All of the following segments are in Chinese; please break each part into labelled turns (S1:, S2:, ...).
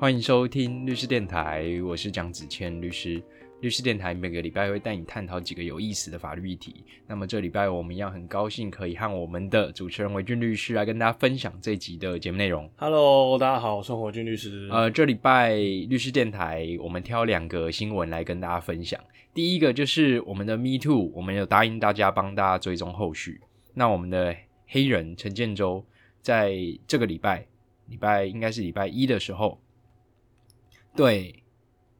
S1: 欢迎收听律师电台，我是蒋子谦律师。律师电台每个礼拜会带你探讨几个有意思的法律议题。那么这礼拜我们一样很高兴可以和我们的主持人维俊律师来跟大家分享这集的节目内容。
S2: Hello，大家好，我是维俊律师。
S1: 呃，这礼拜律师电台我们挑两个新闻来跟大家分享。第一个就是我们的 Me Too，我们有答应大家帮大家追踪后续。那我们的黑人陈建州在这个礼拜，礼拜应该是礼拜一的时候，对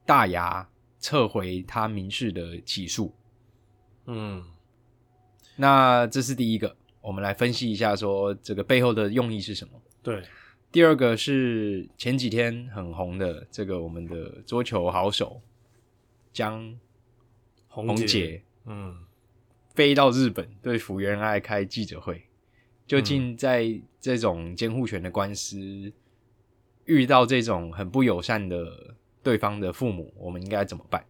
S1: 大牙撤回他民事的起诉。
S2: 嗯，
S1: 那这是第一个，我们来分析一下说这个背后的用意是什么。
S2: 对，
S1: 第二个是前几天很红的这个我们的桌球好手江宏
S2: 红姐，
S1: 杰
S2: 嗯，
S1: 飞到日本对福原爱开记者会，究竟在这种监护权的官司遇到这种很不友善的对方的父母，我们应该怎么办？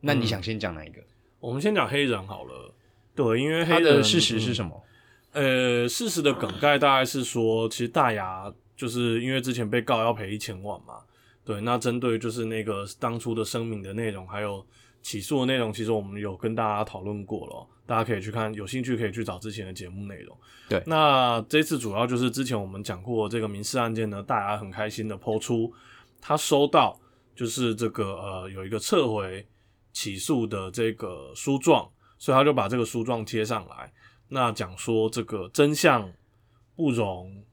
S1: 那你
S2: 嗯
S1: 想先讲哪一个？
S2: 我们先讲黑人好了。对，因为
S1: 他
S2: 黑人
S1: 的事实是什
S2: 么？
S1: 么？
S2: 呃，事实的梗概大概是说，其实大牙就是因为之前被告要赔一千万嘛。对，那针对就是那个当初的声明的内容，还有起诉的内容，其实我们有跟大家讨论过了，大家可以去看，有兴趣可以去找之前的节目内容。
S1: 对
S2: 那这次主要就是之前我们讲过这个民事案件呢，大家很开心的抛出他收到就是这个呃有一个撤回起诉的这个书状，所以他就把这个书状贴上来，那讲说这个真相不容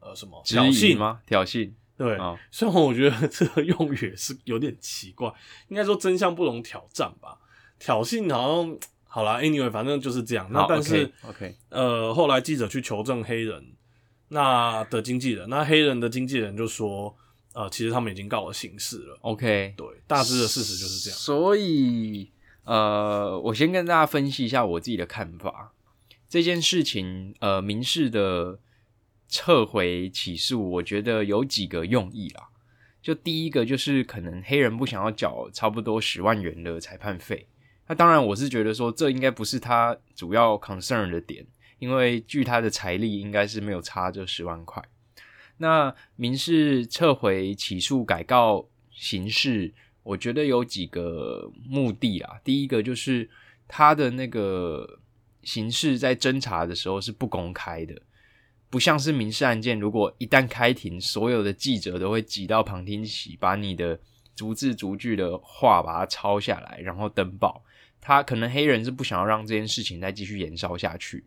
S2: 呃什么挑衅？
S1: 吗？挑衅
S2: 对，
S1: 啊、
S2: 虽然我觉得这个用语也是有点奇怪，应该说真相不容挑战吧。挑衅好像好啦 a n y w a y 反正就是这样。那但是
S1: OK，, OK
S2: 呃，后来记者去求证黑人那的经纪人，那黑人的经纪人就说，呃，其实他们已经告了刑事了。
S1: OK，
S2: 对，大致的事实就是这样。
S1: 所以，呃，我先跟大家分析一下我自己的看法。这件事情，呃，民事的撤回起诉，我觉得有几个用意啦。就第一个就是可能黑人不想要缴差不多十万元的裁判费。那当然，我是觉得说这应该不是他主要 concern 的点，因为据他的财力，应该是没有差这十万块。那民事撤回起诉改告刑事，我觉得有几个目的啊。第一个就是他的那个刑事在侦查的时候是不公开的，不像是民事案件，如果一旦开庭，所有的记者都会挤到旁听席，把你的逐字逐句的话把它抄下来，然后登报。他可能黑人是不想要让这件事情再继续延烧下去，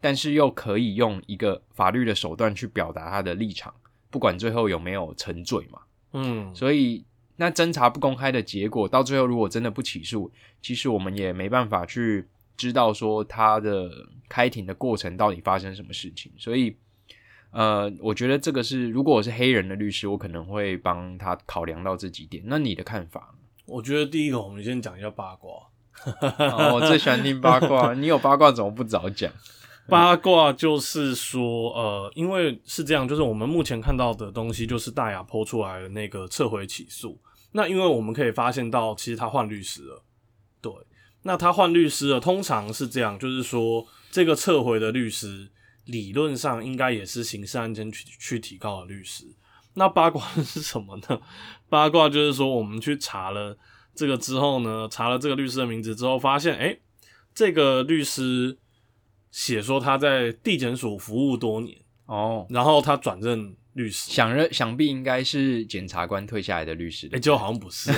S1: 但是又可以用一个法律的手段去表达他的立场，不管最后有没有沉罪嘛。
S2: 嗯，
S1: 所以那侦查不公开的结果，到最后如果真的不起诉，其实我们也没办法去知道说他的开庭的过程到底发生什么事情。所以，呃，我觉得这个是，如果我是黑人的律师，我可能会帮他考量到这几点。那你的看法呢？
S2: 我觉得第一个，我们先讲一下八卦。
S1: 哦，我最喜欢听八卦，你有八卦怎么不早讲？
S2: 八卦就是说，呃，因为是这样，就是我们目前看到的东西，就是大雅抛出来的那个撤回起诉。那因为我们可以发现到，其实他换律师了，对，那他换律师了，通常是这样，就是说这个撤回的律师，理论上应该也是刑事案件去去提告的律师。那八卦是什么呢？八卦就是说，我们去查了这个之后呢，查了这个律师的名字之后，发现，诶、这个律师写说他在地检署服务多年，
S1: 哦，
S2: 然后他转任律师，
S1: 想认想必应该是检察官退下来的律师。
S2: 哎、就好像不是，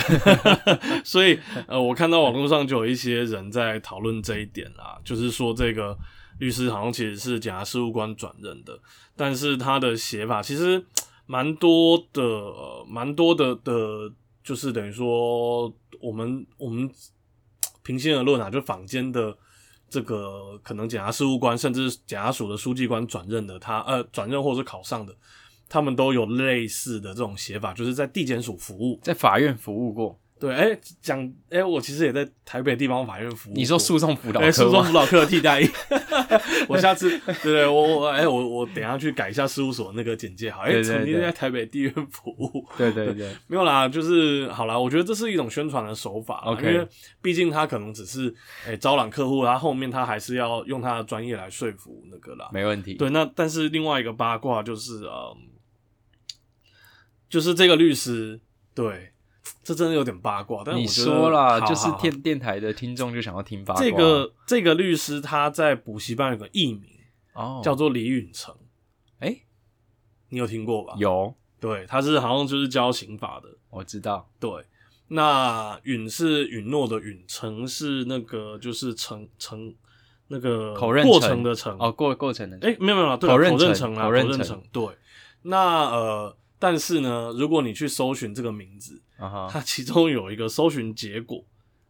S2: 所以呃，我看到网络上就有一些人在讨论这一点啦，就是说这个律师好像其实是检察事务官转任的，但是他的写法其实蛮多的，呃蛮多的的，就是等于说我们我们平心而论啊，就坊间的。这个可能检察事务官，甚至检察署的书记官转任的他，呃，转任或者是考上的，他们都有类似的这种写法，就是在地检署服务。
S1: 在法院服务过，
S2: 对，哎，讲，哎，我其实也在台北地方法院服务。
S1: 你说诉讼辅导
S2: 哎，诉讼
S1: 科
S2: 辅导课的替代役。我下次，对对，我我哎，我我等一下去改一下事务所那个简介，好，哎，曾经在台北地院服务。
S1: 对对对，
S2: 没有啦，就是好啦，我觉得这是一种宣传的手法因为毕竟他可能只是哎、招揽客户，他后面他还是要用他的专业来说服那个啦。
S1: 没问题。
S2: 对，那但是另外一个八卦就是，嗯，就是这个律师，对，这真的有点八卦。但是
S1: 你
S2: 我
S1: 说啦，
S2: 好
S1: 就是电电台的听众就想要听八卦。
S2: 这个这个律师他在补习班有个艺名
S1: 哦，
S2: 叫做李允成，
S1: 哎
S2: 你有听过吧？，
S1: 有
S2: 对，他是好像就是教刑法的。
S1: 我知道，
S2: 对，那允是允诺的允，成是那个就是成成那个过
S1: 口认成
S2: 程的成。
S1: 哦，过过程的
S2: 哎、没有没有，对啊，
S1: 口认
S2: 口认
S1: 成
S2: 成啊，
S1: 口认成
S2: 口认成。对，那呃，但是呢，如果你去搜寻这个名字，它其中有一个搜寻结果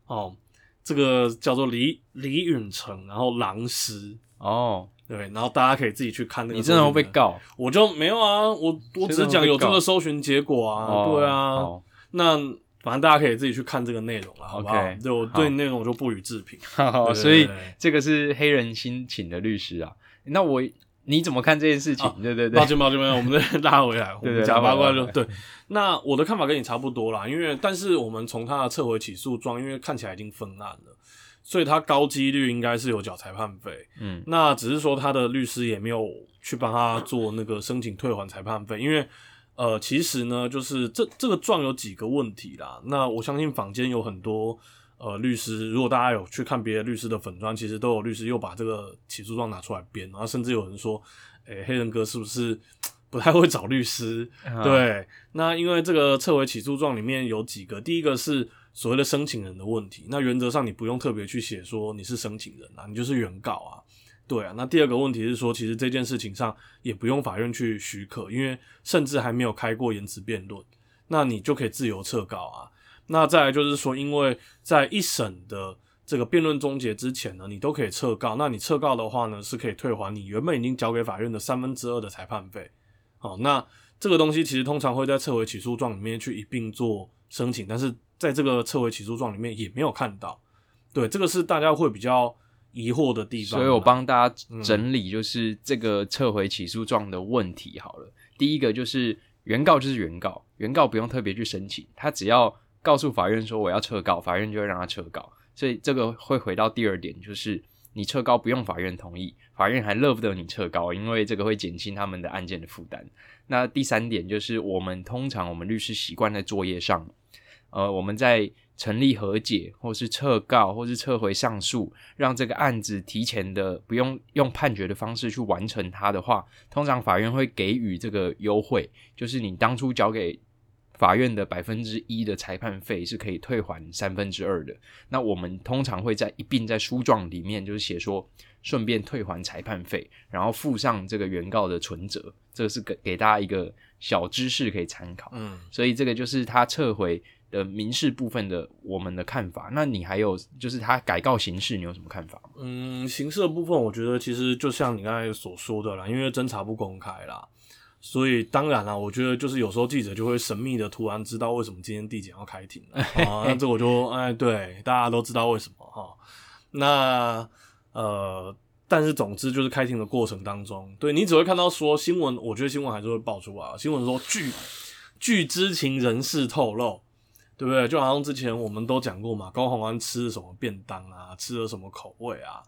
S2: 哦，这个叫做李李允成，然后狼师。
S1: 哦，
S2: 对，然后大家可以自己去看那个。
S1: 你真的会被？告？
S2: 我就没有啊，我我只讲有这个搜寻结果啊，
S1: 哦
S2: 对啊，
S1: 哦
S2: 那反正大家可以自己去看这个内容了，好不好对我对内容我就不予置评。
S1: 好，
S2: 对
S1: 所以这个是黑人心请的律师啊。那我你怎么看这件事情？
S2: 啊
S1: 对对对
S2: 抱，歉抱歉抱歉，我们再 拉回来，我
S1: 对对
S2: 们讲八卦就对。那我的看法跟你差不多啦，因为但是我们从他的撤回起诉状，因为看起来已经分案了，所以他高几率应该是有缴裁判费。
S1: 嗯，
S2: 那只是说他的律师也没有去帮他做那个申请退还裁判费，因为呃，其实呢，就是这这个状有几个问题啦。那我相信坊间有很多呃律师，如果大家有去看别的律师的粉砖，其实都有律师又把这个起诉状拿出来编，然后甚至有人说，诶、黑人哥是不是不太会找律师？
S1: 啊，
S2: 对，那因为这个撤回起诉状里面有几个，第一个是所谓的申请人的问题，那原则上你不用特别去写说你是申请人啊，你就是原告啊，对啊。那第二个问题是说，其实这件事情上也不用法院去许可，因为甚至还没有开过言辞辩论，那你就可以自由撤告啊。那再来就是说，因为在一审的这个辩论终结之前呢，你都可以撤告。那你撤告的话呢，是可以退还你原本已经交给法院的三分之二的裁判费。好，那这个东西其实通常会在撤回起诉状里面去一并做申请，但是在这个撤回起诉状里面也没有看到。对，这个是大家会比较疑惑的地方。
S1: 所以我帮大家整理，就是这个撤回起诉状的问题好了。第一个就是原告就是原告，原告不用特别去申请，他只要告诉法院说我要撤告，法院就会让他撤告。所以这个会回到第二点，就是你撤告不用法院同意，法院还乐不得你撤告，因为这个会减轻他们的案件的负担。那第三点就是我们通常我们律师习惯在作业上，呃，我们在成立和解，或是撤告，或是撤回上诉，让这个案子提前的不用用判决的方式去完成它的话，通常法院会给予这个优惠，就是你当初交给法院的百分之一的裁判费是可以退还三分之二的。那我们通常会在一并在书状里面就是写说，顺便退还裁判费，然后附上这个原告的存折，这个是给给大家一个小知识可以参考。
S2: 嗯，
S1: 所以这个就是他撤回的民事部分的我们的看法。那你还有就是他改告刑事，你有什么看法吗？
S2: 嗯，刑事的部分，我觉得其实就像你刚才所说的啦，因为侦查不公开啦，所以当然啦，我觉得就是有时候记者就会神秘的突然知道为什么今天地检要开庭了 啊，那这我就哎对，大家都知道为什么哈。那呃，但是总之就是开庭的过程当中，对你只会看到说新闻，我觉得新闻还是会爆出来，新闻说据据知情人士透露。对不对？就好像之前我们都讲过嘛，高宏安吃了什么便当啊，吃了什么口味啊，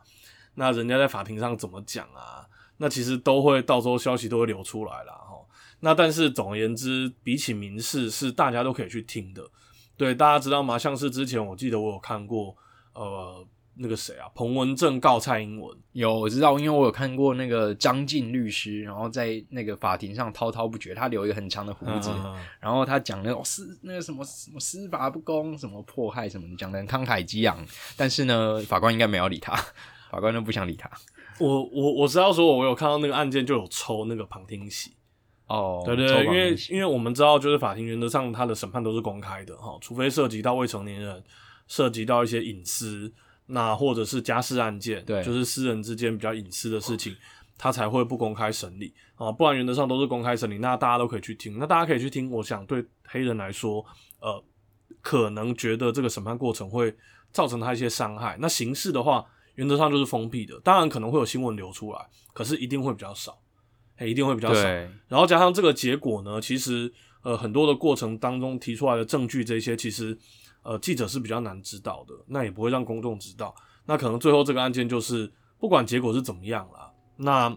S2: 那人家在法庭上怎么讲啊？那其实都会到时候消息都会流出来啦。哈。那但是总而言之，比起民事是大家都可以去听的。对，大家知道吗？像是之前我记得我有看过，呃，那个谁啊，彭文正告蔡英文，
S1: 有我知道，因为我有看过那个张晋律师，然后在那个法庭上滔滔不绝，他留一个很长的胡子，
S2: 嗯
S1: 然后他讲那种司那个什么什么司法不公、什么迫害什么，讲的慷慨激昂，但是呢，法官应该没有理他，法官都不想理他。
S2: 我我我知道说，我有看到那个案件就有抽那个旁听席，
S1: 哦，
S2: 对对对，因为因为我们知道，就是法庭原则上他的审判都是公开的哈，除非涉及到未成年人，涉及到一些隐私，那或者是家事案件，
S1: 对
S2: 就是私人之间比较隐私的事情，他才会不公开审理啊，不然原则上都是公开审理，那大家都可以去听，那大家可以去听。我想对黑人来说，呃，可能觉得这个审判过程会造成他一些伤害。那刑事的话，原则上就是封闭的，当然可能会有新闻流出来，可是一定会比较少，一定会比较少。然后加上这个结果呢，其实呃很多的过程当中提出来的证据这些，其实呃记者是比较难知道的，那也不会让公众知道。那可能最后这个案件就是不管结果是怎么样啦，那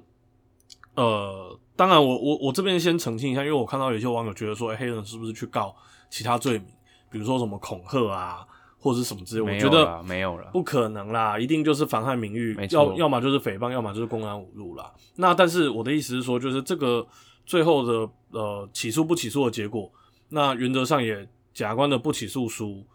S2: 呃当然我我我这边先澄清一下，因为我看到有些网友觉得说，哎，黑人是不是去告其他罪名，比如说什么恐吓啊？或者什么之类，我觉得
S1: 没有了，
S2: 不可能啦，一定就是妨害名誉，要要么就是诽谤，要么就是公然侮辱啦。那但是我的意思是说，就是这个最后的呃起诉不起诉的结果，那原则上也检察官的不起诉书，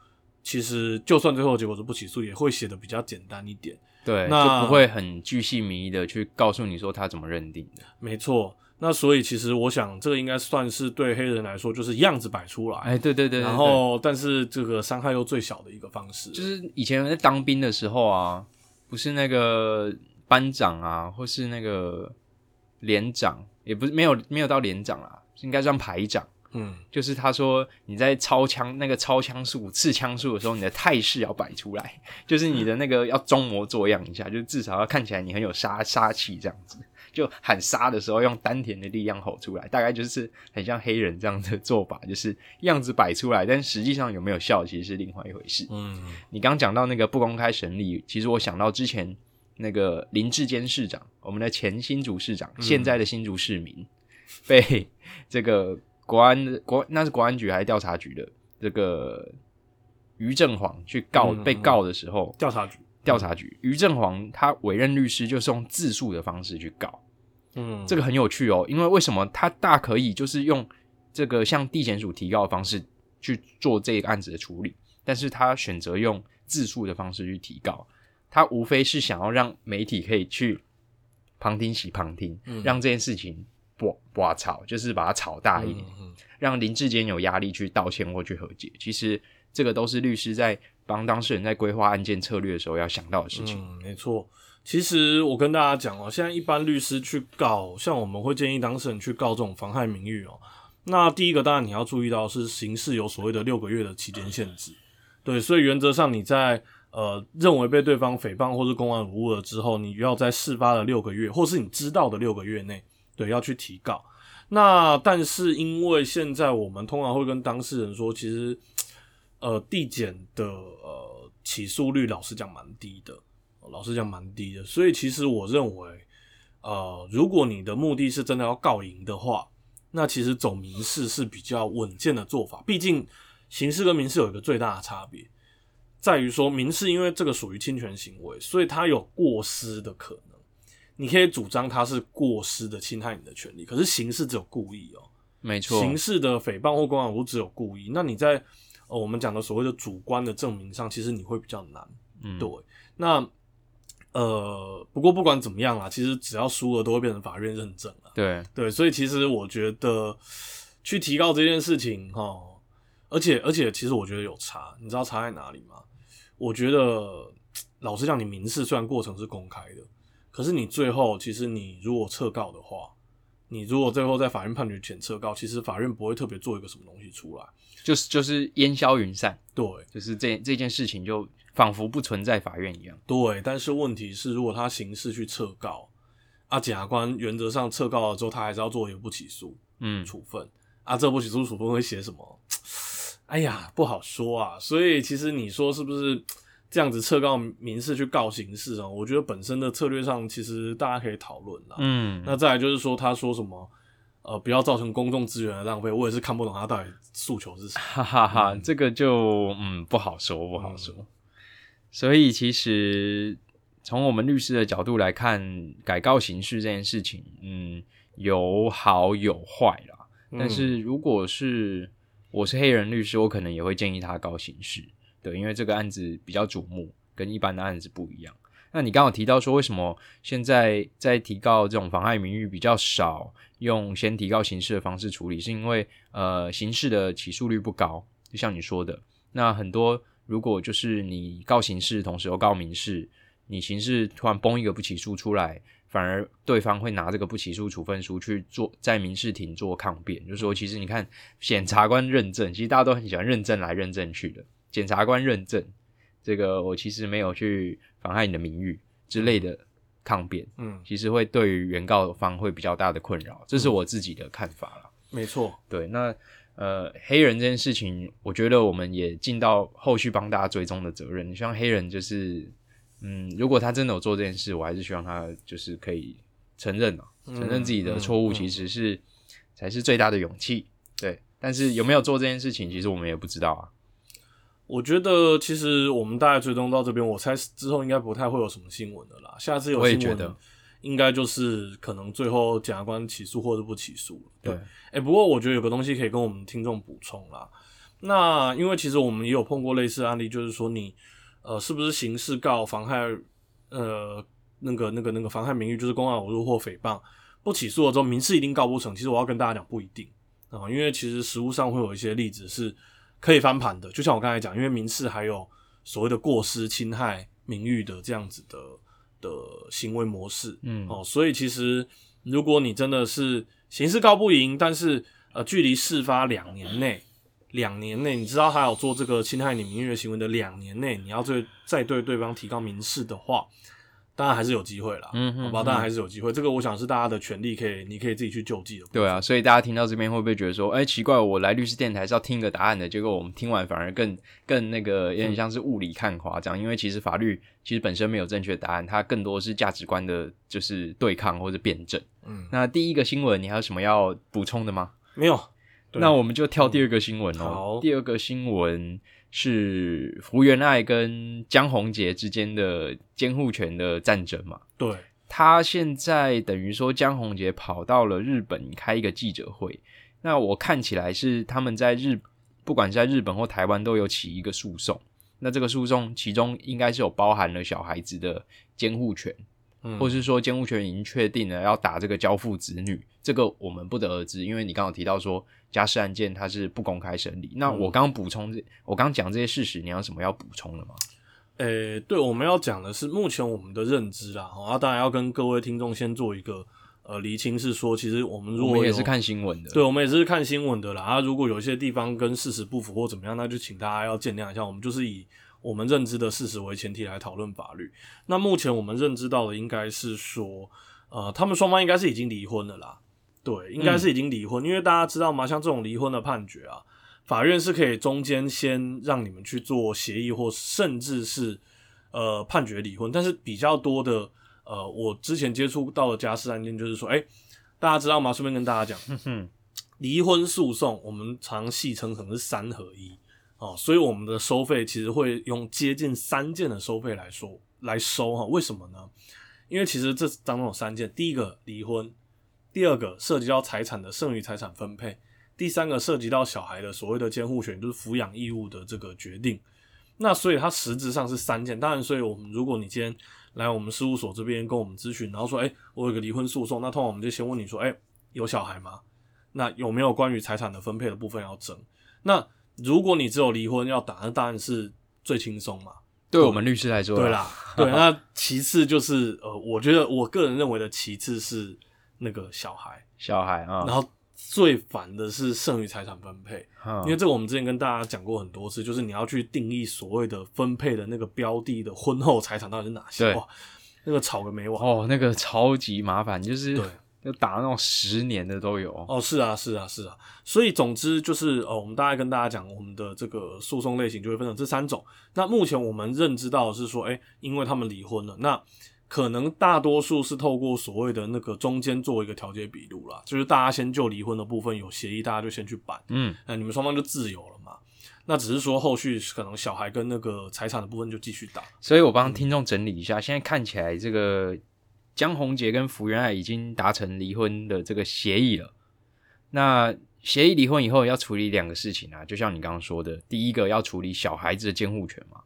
S2: 其实就算最后结果是不起诉，也会写的比较简单一点，
S1: 对，那就不会很巨细靡遗的去告诉你说他怎么认定的，
S2: 没错。那所以其实我想，这个应该算是对黑人来说，就是样子摆出来，
S1: 哎，对对对，
S2: 然后但是这个伤害又最小的一个方式，
S1: 就是以前在当兵的时候啊，不是那个班长啊，或是那个连长，也不是没有没有到连长啦，应该算排长，嗯，就是他说你在操枪那个操枪术、刺枪术的时候，你的态势要摆出来，就是你的那个要装模作样一下，就至少要看起来你很有杀杀气这样子。就喊杀的时候，用丹田的力量吼出来，大概就是很像黑人这样的做法，就是样子摆出来，但实际上有没有效，其实是另外一回事。嗯，你刚讲到那个不公开审理，其实我想到之前那个林志坚市长，我们的前新竹市长，现在的新竹市民，被这个国安国那是国安局还是调查局的这个于正煌去告被告的时候，
S2: 调查局。
S1: 调查局。于正煌他委任律师就是用自诉的方式去告。嗯，这个很有趣哦，因为为什么他大可以就是用这个向地检署提告的方式去做这个案子的处理，但是他选择用自诉的方式去提告，他无非是想要让媒体可以去旁听席旁听，让这件事情不不吵，就是把它炒大一点，让林志坚有压力去道歉或去和解。其实这个都是律师在帮当事人在规划案件策略的时候要想到的事情。
S2: 嗯，没错。其实我跟大家讲哦，现在一般律师去告，像我们会建议当事人去告这种妨害名誉哦。那第一个当然你要注意到是刑事有所谓的六个月的期间限制，对，所以原则上你在呃认为被对方诽谤或是公安无误了之后，你要在事发的六个月，或是你知道的六个月内，对，要去提告。那但是因为现在我们通常会跟当事人说，其实呃递减的呃起诉率，老实讲蛮低的。老实讲，蛮低的。所以其实我认为，呃，如果你的目的是真的要告赢的话，那其实走民事是比较稳健的做法。毕竟刑事跟民事有一个最大的差别，在于说民事因为这个属于侵权行为，所以它有过失的可能。你可以主张它是过失的侵害你的权利，可是刑事只有故意哦。
S1: 没错，
S2: 刑事的诽谤或公然侮只有故意。那你在呃我们讲的所谓的主观的证明上，其实你会比较难。嗯，对。那呃，不过不管怎么样啦，其实只要输了都会变成法院认证了。
S1: 对
S2: 对，所以其实我觉得去提高这件事情哈，而且而且其实我觉得有差，你知道差在哪里吗？我觉得老实讲，你民事虽然过程是公开的，可是你最后其实你如果撤告的话，你如果最后在法院判决前撤告，其实法院不会特别做一个什么东西出来，
S1: 就是就是烟消云散。
S2: 对，
S1: 就是这这件事情就。仿佛不存在法院一样。
S2: 对，但是问题是，如果他刑事去撤告，啊，检察官原则上撤告了之后，他还是要做一个不起诉，嗯，处分。啊，这不起诉处分会写什么？哎呀，不好说啊。所以其实你说是不是这样子撤告民事去告刑事啊？我觉得本身的策略上，其实大家可以讨论啦。嗯，那再来就是说，他说什么，呃，不要造成公众资源的浪费，我也是看不懂他到底诉求是什么。
S1: 哈哈哈，这个就嗯不好说，不好说。所以，其实从我们律师的角度来看，改告刑事这件事情，嗯，有好有坏啦。但是，如果是我是黑人律师，我可能也会建议他告刑事，对，因为这个案子比较瞩目，跟一般的案子不一样。那你刚好提到说，为什么现在在提告这种妨害名誉比较少，用先提告刑事的方式处理，是因为呃，刑事的起诉率不高，就像你说的，那很多。如果就是你告刑事，同时又告民事，你刑事突然崩一个不起诉出来，反而对方会拿这个不起诉处分书去做在民事庭做抗辩，就说其实你看检察官认证，其实大家都很喜欢认证来认证去的，检察官认证这个我其实没有去妨害你的名誉之类的抗辩，
S2: 嗯，
S1: 其实会对于原告方会比较大的困扰，这是我自己的看法啦。
S2: 没错，
S1: 对，那呃黑人这件事情，我觉得我们也尽到后续帮大家追踪的责任，希望黑人就是。嗯，如果他真的有做这件事，我还是希望他就是可以承认啊，承认自己的错误，其实是、才是最大的勇气。对，但是有没有做这件事情，其实我们也不知道啊。
S2: 我觉得其实我们大概追踪到这边，我猜之后应该不太会有什么新闻的啦。下次有
S1: 我也
S2: 新闻，
S1: 觉得
S2: 应该就是可能最后检察官起诉或者不起诉了。
S1: 对，
S2: 哎、不过我觉得有个东西可以跟我们听众补充啦。那因为其实我们也有碰过类似的案例，就是说你呃是不是刑事告妨害呃那个那个那个妨害名誉，就是公然侮辱或诽谤，不起诉了之后民事一定告不成。其实我要跟大家讲，不一定啊、因为其实实务上会有一些例子是可以翻盘的。就像我刚才讲，因为民事还有所谓的过失侵害名誉的这样子的的行为模式，
S1: 嗯。
S2: 哦，所以其实如果你真的是刑事告不赢，但是呃距离事发两年内，两年内你知道他有做这个侵害你名誉的行为的两年内，你要对再对对方提高民事的话，当然还是有机会啦，
S1: 嗯哼
S2: 好吧，当然还是有机会。这个我想是大家的权利，可以你可以自己去救济的。
S1: 对啊，，所以大家听到这边会不会觉得说，哎、奇怪，我来律师电台是要听个答案的，结果我们听完反而更更那个，有点像是雾里看花这样，因为其实法律其实本身没有正确答案，它更多是价值观的，就是对抗或者辩证。
S2: 嗯，
S1: 那第一个新闻，你还有什么要补充的吗？
S2: 没有，对
S1: 那我们就跳第二个新闻哦。
S2: 好
S1: 第二个新闻是福原爱跟江宏杰之间的监护权的战争嘛？
S2: 对，
S1: 他现在等于说江宏杰跑到了日本开一个记者会，那我看起来是他们在日，不管是在日本或台湾都有起一个诉讼。那这个诉讼其中应该是有包含了小孩子的监护权，
S2: 嗯，
S1: 或是说监护权已经确定了要打这个交付子女，这个我们不得而知，因为你刚刚提到说家事案件它是不公开审理。那我刚刚补充这，我刚刚讲这些事实，你有什么要补充的吗？
S2: 诶、对，我们要讲的是目前我们的认知啦，哦，啊，当然要跟各位听众先做一个呃厘清，是说其实我们如果
S1: 我们也是看新闻的，
S2: 对，我们也是看新闻的啦。啊，如果有一些地方跟事实不符或怎么样，那就请大家要见谅一下。我们就是以我们认知的事实为前提来讨论法律。那目前我们认知到的应该是说，呃，他们双方应该是已经离婚了啦。对，应该是已经离婚，因为大家知道吗？像这种离婚的判决啊，法院是可以中间先让你们去做协议，或甚至是呃判决离婚。但是比较多的，呃，我之前接触到的家事案件就是说，哎、大家知道吗？顺便跟大家讲，
S1: 哼，
S2: 离婚诉讼我们常戏称可能是三合一哦，所以我们的收费其实会用接近三件的收费来说来收哈。为什么呢？因为其实这当中有三件，第一个离婚，第二个涉及到财产的剩余财产分配，第三个涉及到小孩的所谓的监护权，就是抚养义务的这个决定。那所以它实质上是三件，当然，所以我们如果你今天来我们事务所这边跟我们咨询，然后说，哎、我有个离婚诉讼，那通常我们就先问你说，哎、有小孩吗？那有没有关于财产的分配的部分要争？那如果你只有离婚要打，那当然是最轻松嘛。
S1: 对我们律师来说，
S2: 对，啦，对。那其次就是呃，我觉得我个人认为的其次是那个小孩，
S1: 小孩啊，
S2: 然后最烦的是剩余财产分配，
S1: 嗯
S2: 因为这个我们之前跟大家讲过很多次，就是你要去定义所谓的分配的那个标的的婚后财产到底是哪些，
S1: 对
S2: 哇，那个吵个没完。
S1: 哦，那个超级麻烦，就是
S2: 对。
S1: 就打那种十年的都有。
S2: 哦，是啊，是啊，是啊，所以总之就是，呃，我们大概跟大家讲，我们的这个诉讼类型就会分成这三种。那目前我们认知到的是说，哎、因为他们离婚了，那可能大多数是透过所谓的那个中间做一个调解笔录啦，就是大家先就离婚的部分有协议，大家就先去办，
S1: 嗯，
S2: 那、你们双方就自由了嘛。那只是说后续可能小孩跟那个财产的部分就继续打，
S1: 所以我帮听众整理一下，现在看起来这个江宏杰跟福原爱已经达成离婚的这个协议了。那协议离婚以后要处理两个事情啊，就像你刚刚说的，第一个要处理小孩子的监护权嘛，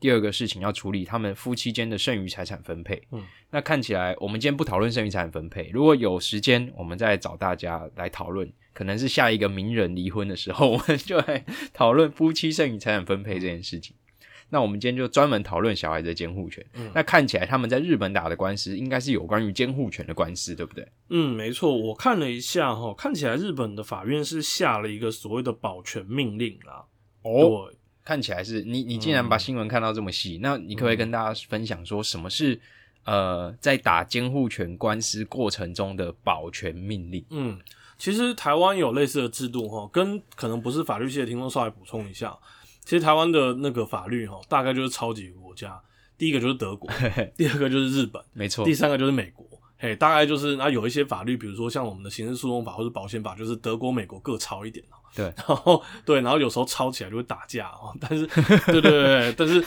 S1: 第二个事情要处理他们夫妻间的剩余财产分配。
S2: 嗯，
S1: 那看起来我们今天不讨论剩余财产分配，如果有时间，我们再找大家来讨论，可能是下一个名人离婚的时候，我们就来讨论夫妻剩余财产分配这件事情。那我们今天就专门讨论小孩的监护权。
S2: 嗯
S1: 那看起来他们在日本打的官司，应该是有关于监护权的官司，对不对？
S2: 嗯，没错，我看了一下哈，看起来日本的法院是下了一个所谓的保全命令啦。
S1: 哦，
S2: 对，
S1: 看起来是你，你竟然把新闻看到这么细，那你可不可以跟大家分享说什么是呃，在打监护权官司过程中的保全命令？
S2: 嗯，其实台湾有类似的制度哈，跟可能不是法律系的听众稍微补充一下，其实台湾的那个法律哈，大概就是超级国家，第一个就是德国，第二个就是日本，
S1: 没错
S2: 第，三个就是美国。嘿，大概就是那有一些法律，比如说像我们的刑事诉讼法或者保险法，就是德国、美国各抄一点哦。
S1: 对
S2: 然后对，然后有时候抄起来就会打架哦。但是，对对对对，但是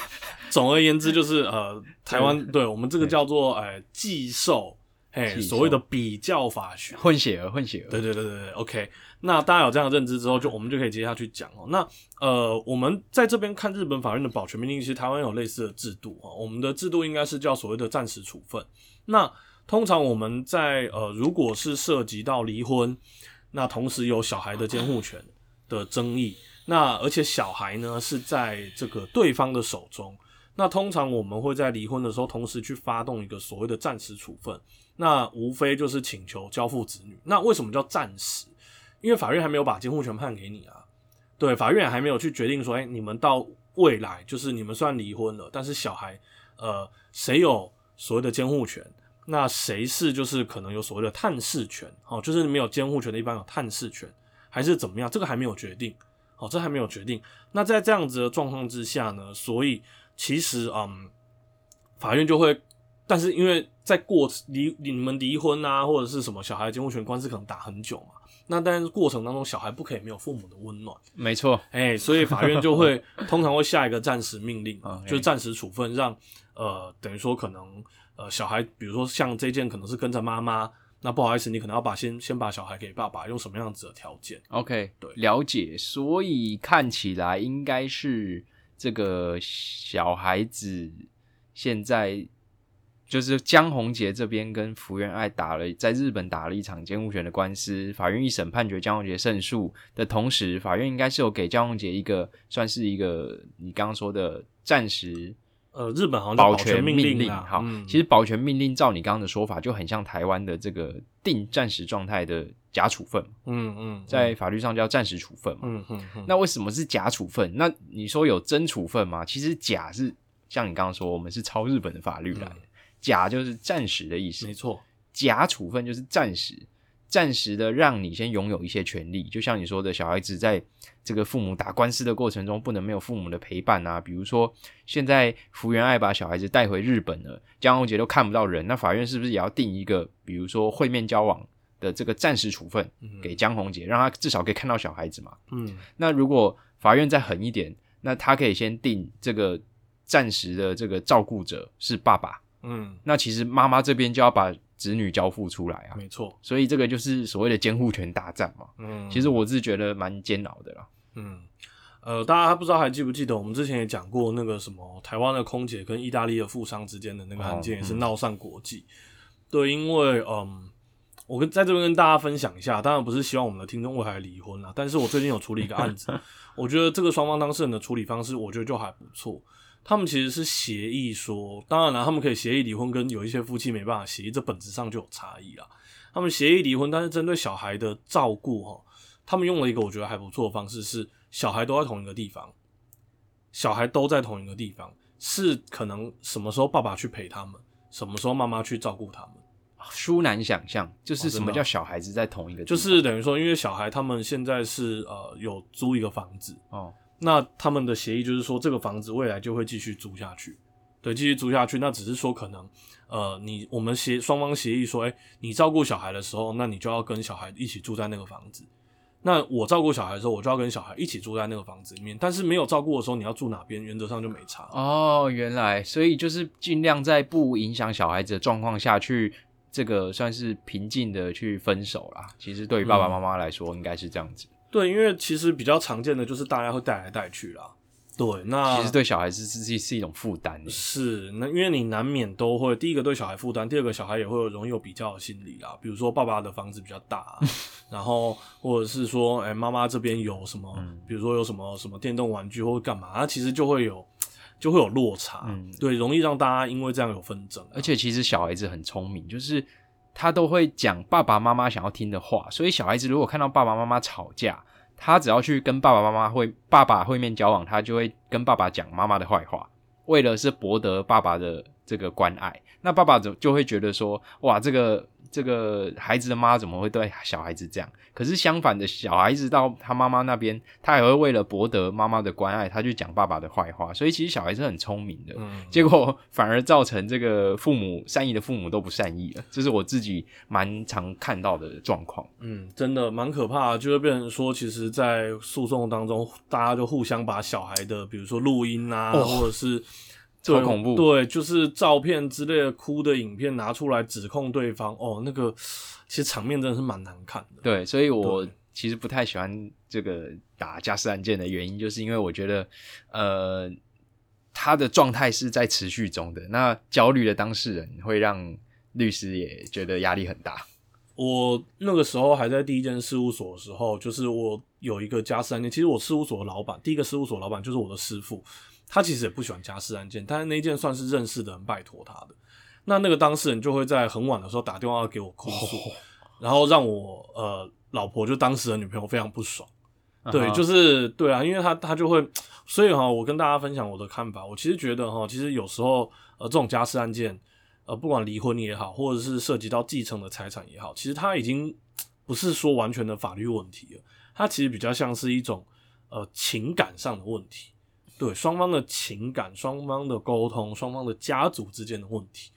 S2: 总而言之就是呃，台湾对我们这个叫做呃寄售，嘿，所谓的比较法学。
S1: 混血儿，混血儿，
S2: 对对对对对，OK。那大家有这样的认知之后，就我们就可以接下去讲哦。那呃，我们在这边看日本法院的保全命令，其实台湾有类似的制度哦。我们的制度应该是叫所谓的暂时处分。那通常我们在呃，如果是涉及到离婚，那同时有小孩的监护权的争议，那而且小孩呢是在这个对方的手中，那通常我们会在离婚的时候，同时去发动一个所谓的暂时处分。那无非就是请求交付子女。那为什么叫暂时？因为法院还没有把监护权判给你啊。对，法院还没有去决定说，哎、你们到未来就是你们算离婚了，但是小孩呃谁有所谓的监护权？那谁是就是可能有所谓的探视权？哦，就是没有监护权的，一般有探视权，还是怎么样？这个还没有决定。哦，这还没有决定。那在这样子的状况之下呢，所以其实嗯，法院就会，但是因为在过离你们离婚啊，或者是什么小孩监护权官司可能打很久嘛，那但是过程当中小孩不可以没有父母的温暖，
S1: 没错，
S2: 哎、所以法院就会 通常会下一个暂时命令就是暂时处分，让呃等于说可能呃小孩，比如说像这件可能是跟着妈妈，那不好意思，你可能要把先先把小孩给爸爸，用什么样子的条件
S1: ？OK，
S2: 对
S1: 了解。所以看起来应该是这个小孩子现在就是江宏杰这边跟福原爱打了，在日本打了一场监护权的官司，法院一审判决江宏杰胜诉的同时，法院应该是有给江宏杰一个算是一个你刚刚说的暂时
S2: 呃，日本好像
S1: 保
S2: 全
S1: 全命令。
S2: 命啦
S1: 好，
S2: 嗯
S1: 其实保全命令照你刚刚的说法，就很像台湾的这个定暂时状态的假处分，
S2: 嗯嗯，
S1: 在法律上叫暂时处分嘛。
S2: 嗯嗯嗯，
S1: 那为什么是假处分？那你说有真处分吗？其实假是像你刚刚说，我们是抄日本的法律来的，假就是暂时的意思
S2: 没，错，
S1: 假处分就是暂时，暂时的让你先拥有一些权利，就像你说的，小孩子在这个父母打官司的过程中，不能没有父母的陪伴啊。比如说，现在福原爱把小孩子带回日本了，江宏杰都看不到人，那法院是不是也要定一个，比如说会面交往的这个暂时处分
S2: 嗯
S1: 给江宏杰，让他至少可以看到小孩子嘛？
S2: 嗯
S1: 那如果法院再狠一点，那他可以先定这个暂时的这个照顾者是爸爸，
S2: 嗯，
S1: 那其实妈妈这边就要把子女交付出来啊。
S2: 没错，
S1: 所以这个就是所谓的监护权大战嘛。
S2: 嗯，
S1: 其实我是觉得蛮煎熬的啦。
S2: 嗯，呃，大家不知道还记不记得我们之前也讲过那个什么台湾的空姐跟意大利的富商之间的那个案件，
S1: 哦
S2: 也是闹上国际。对，因为嗯，我跟在这边跟大家分享一下，当然不是希望我们的听众未来离婚啦，但是我最近有处理一个案子，我觉得这个双方当事人的处理方式，我觉得就还不错。他们其实是协议说，当然了，他们可以协议离婚，跟有一些夫妻没办法协议，这本质上就有差异啦。他们协议离婚，但是针对小孩的照顾，哈，他们用了一个我觉得还不错的方式，是小孩都在同一个地方，小孩都在同一个地方，是可能什么时候爸爸去陪他们，什么时候妈妈去照顾他们，
S1: 殊难想象，就是什么叫小孩子在同一个地
S2: 就，是等于说，因为小孩他们现在是呃有租一个房子，
S1: 哦，
S2: 那他们的协议就是说，这个房子未来就会继续租下去，对，继续租下去。那只是说，可能呃，你我们协双方协议说，哎、你照顾小孩的时候，那你就要跟小孩一起住在那个房子。那我照顾小孩的时候，我就要跟小孩一起住在那个房子里面。但是没有照顾的时候，你要住哪边，原则上就没差。
S1: 哦，原来，所以就是尽量在不影响小孩子的状况下去，这个算是平静的去分手啦。其实对于爸爸妈妈来说，应该是这样子。
S2: 对，因为其实比较常见的就是大家会带来带去啦。对，那
S1: 其实对小孩子是是是一种负担的。
S2: 是，那因为你难免都会，第一个对小孩负担，第二个小孩也会有容易有比较的心理啦。比如说爸爸的房子比较大啊、然后或者是说，哎、妈妈这边有什么，比如说有什么什么电动玩具或者干嘛，那其实就会有就会有落差，
S1: 嗯
S2: 对，容易让大家因为这样有纷争啊、
S1: 而且其实小孩子很聪明，就是他都会讲爸爸妈妈想要听的话，所以小孩子如果看到爸爸妈妈吵架，他只要去跟爸爸妈妈会爸爸会面交往，他就会跟爸爸讲妈妈的坏话，为了是博得爸爸的这个关爱。那爸爸就就会觉得说，哇，这个这个孩子的妈怎么会对小孩子这样？可是相反的，小孩子到他妈妈那边，他也会为了博得妈妈的关爱，他去讲爸爸的坏话。所以其实小孩是很聪明的。
S2: 嗯，
S1: 结果反而造成这个父母善意的父母都不善意了，这是我自己蛮常看到的状况。
S2: 嗯，真的蛮可怕的，就会变成说，其实，在诉讼当中，大家就互相把小孩的，比如说录音啊，
S1: 哦
S2: 或者是对
S1: 超恐怖
S2: 对，就是照片之类的哭的影片拿出来指控对方，哦，那个其实场面真的是蛮难看的。
S1: 对，所以我其实不太喜欢这个打家事案件的原因，就是因为我觉得，呃，他的状态是在持续中的，那焦虑的当事人会让律师也觉得压力很大。
S2: 我那个时候还在第一间事务所的时候，就是我有一个家事案件。其实我事务所的老板，第一个事务所老板就是我的师傅，他其实也不喜欢家事案件，但是那一件算是认识的人拜托他的。那那个当事人就会在很晚的时候打电话给我哭诉，然后让我呃老婆就当时的女朋友非常不爽。对，就是对啊，因为他他就会，所以哈，我跟大家分享我的看法。我其实觉得哈，其实有时候呃这种家事案件，呃不管离婚也好，或者是涉及到继承的财产也好，其实它已经不是说完全的法律问题了，它其实比较像是一种呃情感上的问题，对双方的情感、双方的沟通、双方的家族之间的问题。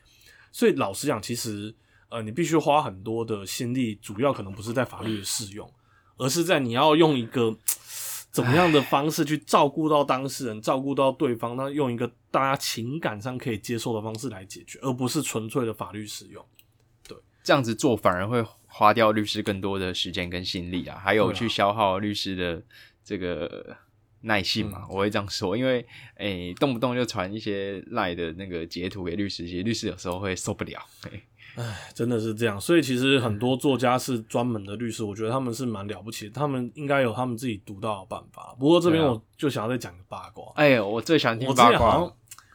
S2: 所以老实讲，其实呃你必须花很多的心力，主要可能不是在法律的适用。而是在你要用一个怎么样的方式去照顾到当事人，照顾到对方，那用一个大家情感上可以接受的方式来解决，而不是纯粹的法律使用。
S1: 对这样子做反而会花掉律师更多的时间跟心力啊，还有去消耗律师的这个耐性嘛，我会这样说，因为诶、动不动就传一些赖的那个截图给律师，其实律师有时候会受不了。嘿
S2: 真的是这样，所以其实很多作家是专门的律师，我觉得他们是蛮了不起的，他们应该有他们自己独到的办法。不过这边我就想要再讲个八卦，
S1: 哎呦，我最喜欢听八卦。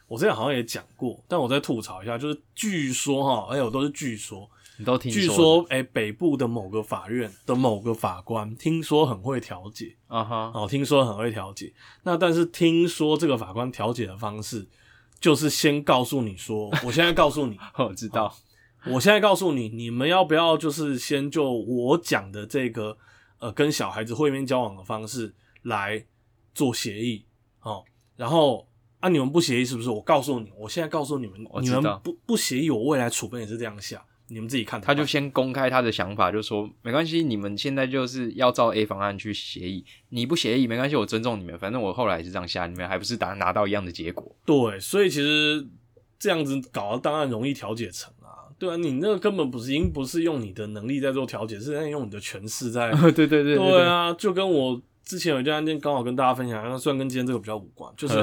S2: 我之前好像也讲过，但我再吐槽一下，就是据说哈，哎呦都是据说，
S1: 你都听
S2: 据
S1: 说
S2: 说哎、北部的某个法院的某个法官听说很会调解，
S1: 啊哈，
S2: 哦，听说很会调解。那但是听说这个法官调解的方式，就是先告诉你说，我现在告诉你，
S1: 我知道，
S2: 我现在告诉你，你们要不要就是先就我讲的这个呃跟小孩子会面交往的方式来做协议。哦，然后啊你们不协议是不是？我告诉你，我现在告诉你们，你们不不协议，我未来处分也是这样下，你们自己看。
S1: 他就先公开他的想法，就说没关系，你们现在就是要照 A 方案去协议，你不协议没关系，我尊重你们，反正我后来也是这样下，你们还不是达拿到一样的结果。
S2: 对，所以其实这样子搞，当然容易调解成啊。对啊，你那个根本不是，已经不是用你的能力在做调解，是在用你的权势在。
S1: 对对对
S2: 对，啊，就跟我之前有一件案件，刚好跟大家分享，那虽然跟今天这个比较无关，就是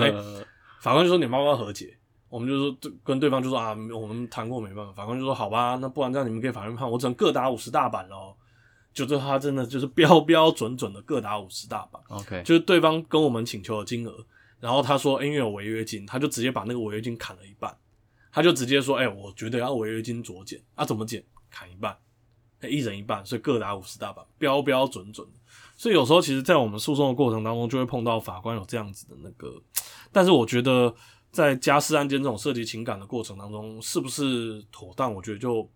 S2: 法官就说你们要不要和解？我们就说对跟对方就说啊，我们谈过没办法。法官就说好吧，那不然这样你们给法院判，我只能各打五十大板喽。就最后他真的就是标 标准准的各打五十大板。
S1: OK，
S2: 就是对方跟我们请求的金额，然后他说、欸因为有违约金，他就直接把那个违约金砍了一半，他就直接说，哎、我觉得要违约金酌减，啊，怎么减？砍一半，欸一人一半，所以各打五十大板，标标准准的。所以有时候其实，在我们诉讼的过程当中，就会碰到法官有这样子的那个，但是我觉得在家事案件这种涉及情感的过程当中，是不是妥当，我觉得就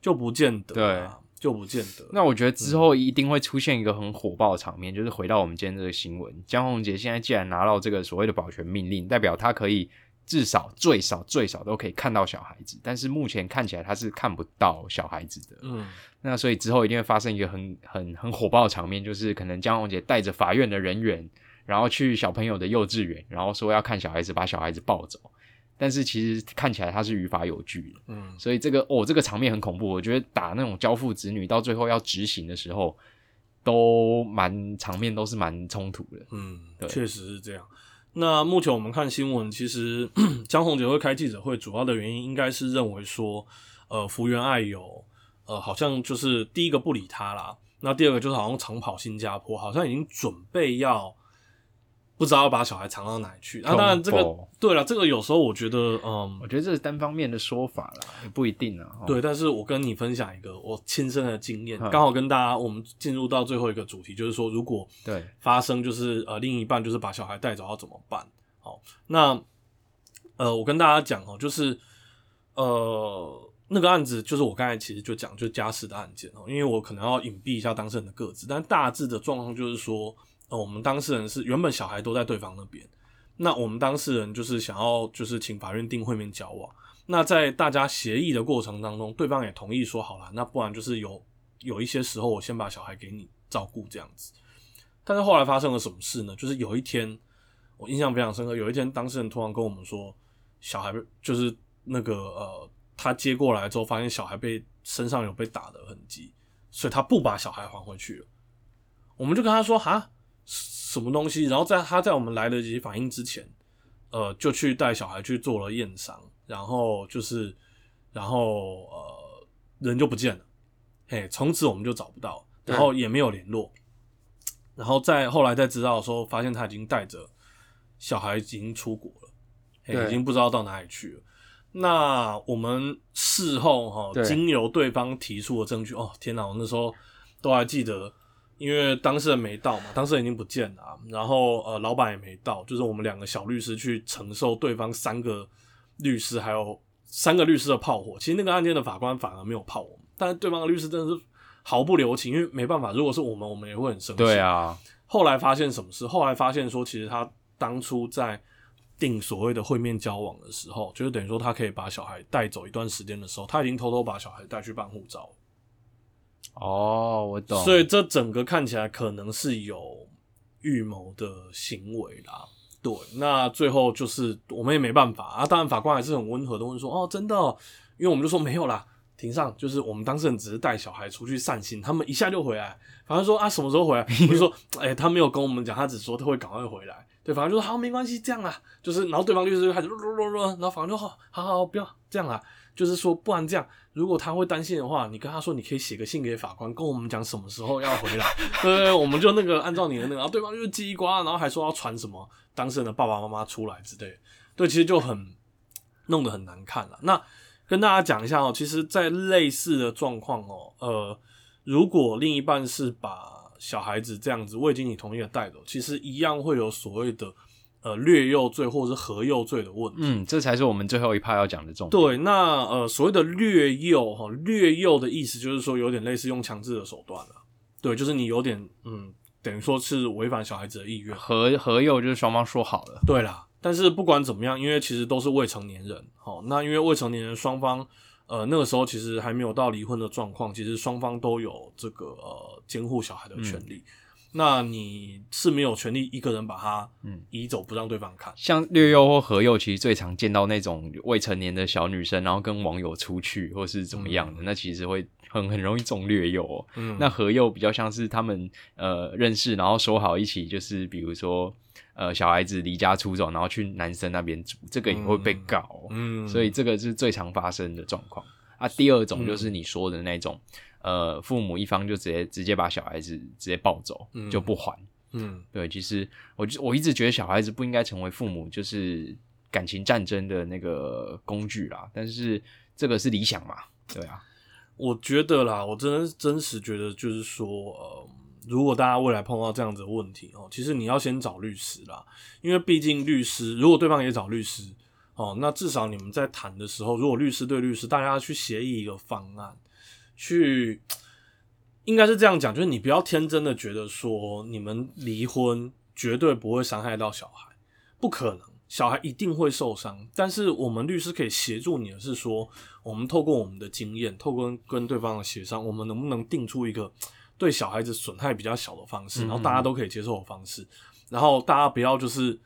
S2: 就不见得啊，就不见得。
S1: 那我觉得之后一定会出现一个很火爆的场面，就是回到我们今天这个新闻，江宏杰现在既然拿到这个所谓的保全命令，代表他可以至少最少最少都可以看到小孩子，但是目前看起来他是看不到小孩子的。
S2: 嗯，
S1: 那所以之后一定会发生一个很很很火爆的场面，就是可能江宏杰带着法院的人员，然后去小朋友的幼稚园，然后说要看小孩子，把小孩子抱走。但是其实看起来他是于法有据的，
S2: 嗯，
S1: 所以这个哦，这个场面很恐怖。我觉得打那种交付子女到最后要执行的时候，都蛮场面都是蛮冲突的。
S2: 嗯，
S1: 对
S2: 确实是这样。那目前我们看新闻，其实 江宏杰会开记者会，主要的原因应该是认为说，呃，福原爱有呃，好像就是第一个不理他啦，那第二个就是好像长跑新加坡，好像已经准备要不知道要把小孩藏到哪里去。那、当然这个对了，这个有时候我觉得嗯
S1: 我觉得这是单方面的说法啦，也不一定啊。哦，
S2: 对，但是我跟你分享一个我亲身的经验，
S1: 嗯
S2: 刚好跟大家我们进入到最后一个主题，就是说如果
S1: 对，
S2: 发生就是呃另一半就是把小孩带走要怎么办？好，那呃我跟大家讲哦，就是呃那个案子就是我刚才其实就讲就是家事的案件哦，因为我可能要隐蔽一下当事人的个子，但大致的状况就是说，呃我们当事人是原本小孩都在对方那边，那我们当事人就是想要就是请法院定会面交往。那在大家协议的过程当中，对方也同意说好了，那不然就是有有一些时候我先把小孩给你照顾这样子。但是后来发生了什么事呢？就是有一天我印象非常深刻，有一天当事人突然跟我们说，小孩就是那个呃，他接过来之后发现小孩被身上有被打的痕迹，所以他不把小孩还回去了。我们就跟他说哈，什么东西？然后在他在我们来得及反应之前，呃，就去带小孩去做了验伤，然后就是，然后呃，人就不见了，嘿，从此我们就找不到，然后也没有联络，然后再后来再知道的时候，发现他已经带着小孩已经出国了，嘿已经不知道到哪里去了。那我们事后哈，
S1: 对
S2: 经由对方提出的证据，哦，天哪，我那时候都还记得，因为当事人没到嘛，当事人已经不见了啊、然后呃，老板也没到，就是我们两个小律师去承受对方三个律师还有三个律师的炮火。其实那个案件的法官反而没有炮我们，但是对方的律师真的是毫不留情，因为没办法，如果是我们，我们也会很生气。
S1: 对啊，
S2: 后来发现什么事？后来发现说，其实他当初在定所谓的会面交往的时候，就是等于说他可以把小孩带走一段时间的时候，他已经偷偷把小孩带去办护照了。
S1: 哦，我懂。
S2: 所以这整个看起来可能是有预谋的行为啦。对，那最后就是我们也没办法啊。当然法官还是很温和的问说：“哦，真的、因为我们就说没有啦，庭上就是我们当事人只是带小孩出去散心，他们一下就回来。法官说啊，什么时候回来？我就说，哎、他没有跟我们讲，他只说他会赶快回来。对，法官就说好，没关系，这样啊，就是然后对方律师就开始啰啰啰，然后法官就好，好好，不要这样啊，就是说不然这样，如果他会担心的话，你跟他说你可以写个信给法官，跟我们讲什么时候要回来。对对对，我们就那个按照你的那个，然后对方就是叽里呱，然后还说要传什么当事人的爸爸妈妈出来之类的，对，其实就很弄得很难看了。那跟大家讲一下哦，其实，在类似的状况哦，呃，如果另一半是把小孩子这样子未经你同意的带走，其实一样会有所谓的呃略幼罪或者是合幼罪的问题。
S1: 嗯，这才是我们最后一趴要讲的重点。
S2: 对，那呃所谓的略幼哈，略幼的意思就是说有点类似用强制的手段了。对，就是你有点嗯，等于说是违反小孩子的意愿。
S1: 合合幼就是双方说好了，
S2: 对啦，但是不管怎么样，因为其实都是未成年人，好，那因为未成年人双方，呃，那个时候其实还没有到离婚的状况，其实双方都有这个呃监护小孩的权利。那你是没有权利一个人把他
S1: 嗯。
S2: 移走，不让对方看。
S1: 像略幼或合幼，其实最常见到那种未成年的小女生，然后跟网友出去或是怎么样的，那其实会很很容易中略幼哦。
S2: 嗯，
S1: 那合幼比较像是他们呃认识，然后说好一起，就是比如说呃小孩子离家出走，然后去男生那边住，这个也会被告哦、
S2: 嗯，
S1: 所以这个是最常发生的状况。啊。第二种就是你说的那种，呃，父母一方就直接直接把小孩子直接抱走，
S2: 嗯
S1: 就不还。
S2: 嗯
S1: 对，其实我就我一直觉得小孩子不应该成为父母就是感情战争的那个工具啦，但是这个是理想嘛，对啊，
S2: 我觉得啦，我真的是真实觉得，就是说，呃，如果大家未来碰到这样子的问题哦，其实你要先找律师啦，因为毕竟律师，如果对方也找律师哦，那至少你们在谈的时候，如果律师对律师，大家要去协议一个方案，去应该是这样讲，就是你不要天真的觉得说你们离婚绝对不会伤害到小孩，不可能。小孩一定会受伤，但是我们律师可以协助你的是说，我们透过我们的经验，透过跟对方的协商，我们能不能定出一个对小孩子损害比较小的方式，然后大家都可以接受的方式，然后大家不要就是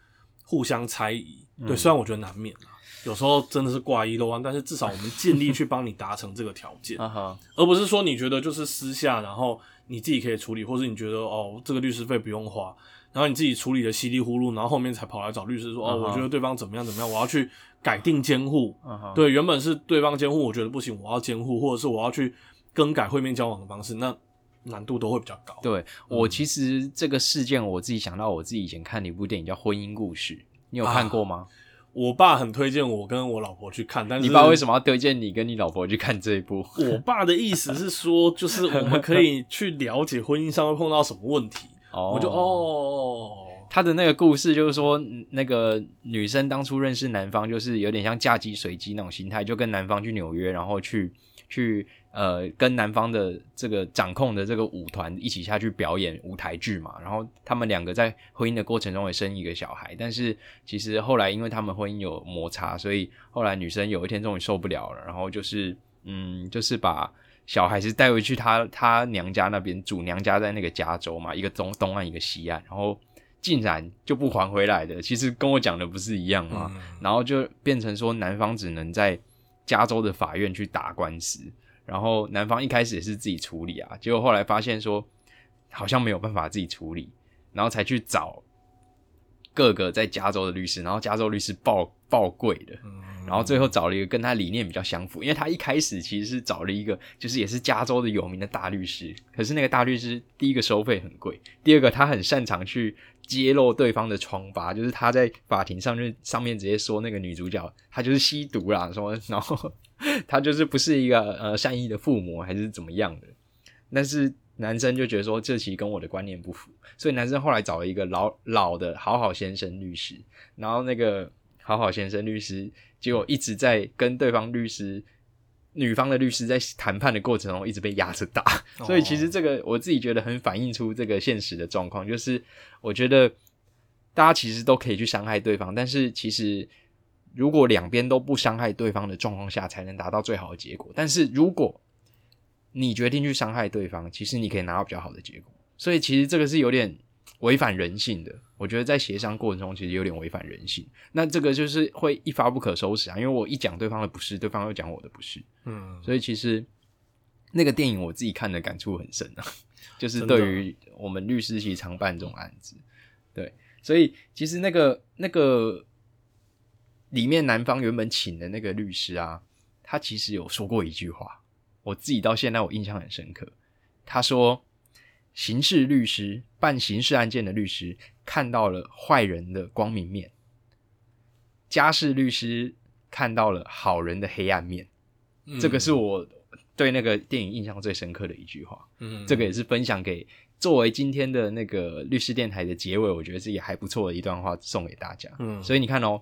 S2: 互相猜疑。对，虽然我觉得难免啊，有时候真的是挂一漏万，但是至少我们尽力去帮你达成这个条件。而不是说你觉得就是私下，然后你自己可以处理，或是你觉得哦这个律师费不用花，然后你自己处理的稀里糊涂，然后后面才跑来找律师说哦，我觉得对方怎么样怎么样，我要去改定监护。对，原本是对方监护，我觉得不行，我要监护，或者是我要去更改会面交往的方式，那难度都会比较高。
S1: 对我其实这个事件，我自己想到我自己以前看的一部电影叫《婚姻故事》，你有看过吗？
S2: 我爸很推荐我跟我老婆去看，但是
S1: 你爸为什么要推荐你跟你老婆去看这一部？
S2: 我爸的意思是说，就是我们可以去了解婚姻上会碰到什么问题。
S1: 哦
S2: 我就哦，
S1: 他的那个故事就是说，嗯那个女生当初认识男方，就是有点像嫁鸡随鸡那种心态，就跟男方去纽约，然后去去呃跟男方的这个掌控的这个舞团一起下去表演舞台剧嘛。然后他们两个在婚姻的过程中也生一个小孩，但是其实后来因为他们婚姻有摩擦，所以后来女生有一天终于受不了了，然后就是嗯，就是把。小孩是带回去她她娘家那边住，娘家在那个加州嘛，一个东东岸一个西岸，然后竟然就不还回来的，其实跟我讲的不是一样嘛？
S2: 嗯
S1: 然后就变成说男方只能在加州的法院去打官司，然后男方一开始也是自己处理啊，结果后来发现说好像没有办法自己处理，然后才去找各个在加州的律师，然后加州律师爆爆贵的，
S2: 嗯
S1: 然后最后找了一个跟他理念比较相符，因为他一开始其实是找了一个就是也是加州的有名的大律师，可是那个大律师第一个收费很贵，第二个他很擅长去揭露对方的疮疤，就是他在法庭上就上面直接说那个女主角她就是吸毒啦，说然后 她就是不是一个呃善意的父母还是怎么样的，但是男生就觉得说这其实跟我的观念不符，所以男生后来找了一个老老的好好先生律师，然后那个好好先生律师结果一直在跟对方律师。女方的律师在谈判的过程中一直被压着打，所以其实这个我自己觉得很反映出这个现实的状况，就是我觉得大家其实都可以去伤害对方，但是其实如果两边都不伤害对方的状况下，才能达到最好的结果。但是如果你决定去伤害对方，其实你可以拿到比较好的结果。所以其实这个是有点违反人性的。我觉得在协商过程中，其实有点违反人性。那这个就是会一发不可收拾啊，因为我一讲对方的不是，对方又讲我的不是。
S2: 嗯，
S1: 所以其实那个电影我自己看的感触很深啊，就是对于我们律师其实常办这种案子，对，所以其实那个那个里面男方原本请的那个律师啊，他其实有说过一句话，我自己到现在我印象很深刻，他说。刑事律师办刑事案件的律师看到了坏人的光明面，家事律师看到了好人的黑暗面。
S2: 嗯
S1: 这个是我对那个电影印象最深刻的一句话。
S2: 嗯
S1: 这个也是分享给作为今天的那个律师电台的结尾，我觉得是也还不错的一段话，送给大家。
S2: 嗯
S1: 所以你看哦，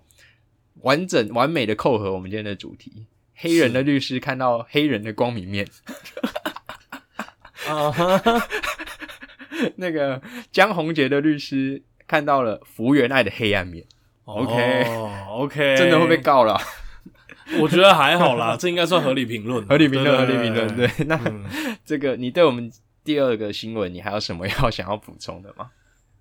S1: 完整完美的扣合我们今天的主题。黑人的律师看到黑人的光明面，
S2: 啊哈，
S1: 那个江宏杰的律师看到了福原爱的黑暗面，OK
S2: 哦 OK，
S1: 真的会被告了。
S2: 我觉得还好啦，这应该算合理评论，
S1: 合理评论，合理评论。对，那、
S2: 嗯
S1: 这个你对我们第二个新闻，你还有什么要想要补充的吗？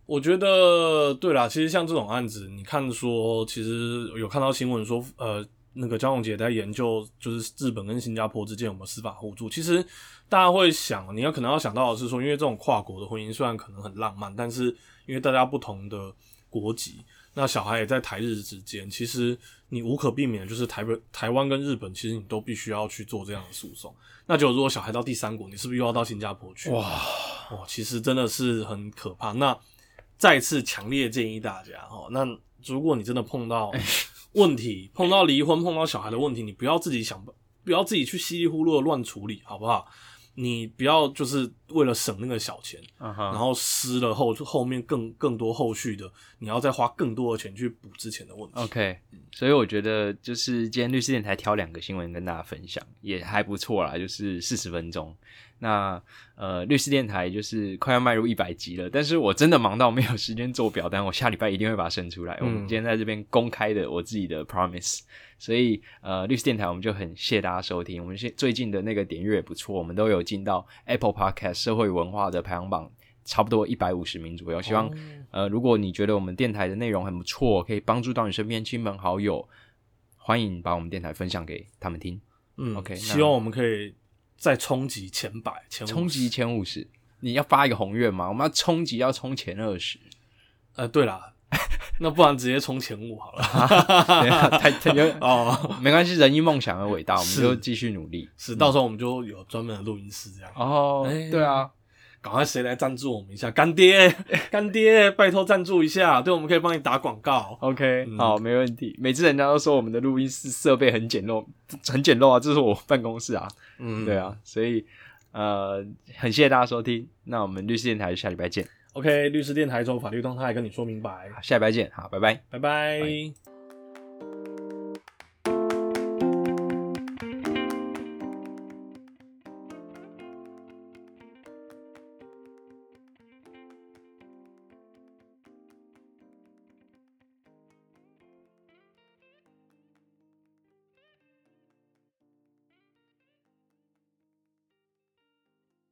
S2: 我觉得对啦，其实像这种案子，你看说，其实有看到新闻说，呃，那个江宏杰在研究，就是日本跟新加坡之间有没有司法互助。其实大家会想，你要可能要想到的是说，因为这种跨国的婚姻虽然可能很浪漫，但是因为大家不同的国籍，那小孩也在台日之间，其实你无可避免的就是台北、台湾跟日本，其实你都必须要去做这样的诉讼。那就如果小孩到第三国，你是不是又要到新加坡去？
S1: 哇，
S2: 哇，其实真的是很可怕。那再次强烈建议大家哦，那如果你真的碰到问题，碰到离婚、碰到小孩的问题，你不要自己想，不要自己去稀里糊涂的乱处理，好不好？你不要就是为了省那个小钱，然后失了后后面更更多后续的，你要再花更多的钱去补之前的问题。
S1: OK，所以我觉得就是今天律师电台挑两个新闻跟大家分享，也还不错啦，就是四十分钟。那呃，律师电台就是快要迈入一百集了，但是我真的忙到没有时间做表单，我下礼拜一定会把它生出来。我们今天在这边公开的我自己的 promise，所以呃，律师电台我们就很谢大家收听。我们现最近的那个点阅也不错，我们都有进到 Apple Podcast 社会文化的排行榜，差不多一百五十名左右。希望、
S2: 哦
S1: 呃，如果你觉得我们电台的内容很不错，可以帮助到你身边亲朋好友，欢迎把我们电台分享给他们听。
S2: 嗯
S1: OK，那
S2: 希望我们可以再冲击前百、前
S1: 冲击前五十，你要发一个宏愿吗？我们要冲击，要冲前二十。
S2: 呃，对啦，那不然直接冲前五好了。
S1: 太太有
S2: 哦，
S1: 没关系，人因梦想而伟大，我们就继续努力。
S2: 是，到时候我们就有专门的录音室这样。
S1: 哦，
S2: 哎
S1: 对啊，
S2: 赶快谁来赞助我们一下？干爹，干爹，拜托赞助一下，对，我们可以帮你打广告。
S1: OK，、
S2: 嗯
S1: 好，没问题。每次人家都说我们的录音室设备很简陋，很简陋啊，这是我办公室啊，
S2: 嗯，
S1: 对啊，所以呃，很谢谢大家收听，那我们律师电台下礼拜见，
S2: OK，律师电台中法律动态跟你说明白，
S1: 下礼拜见，好，拜拜。
S2: 拜拜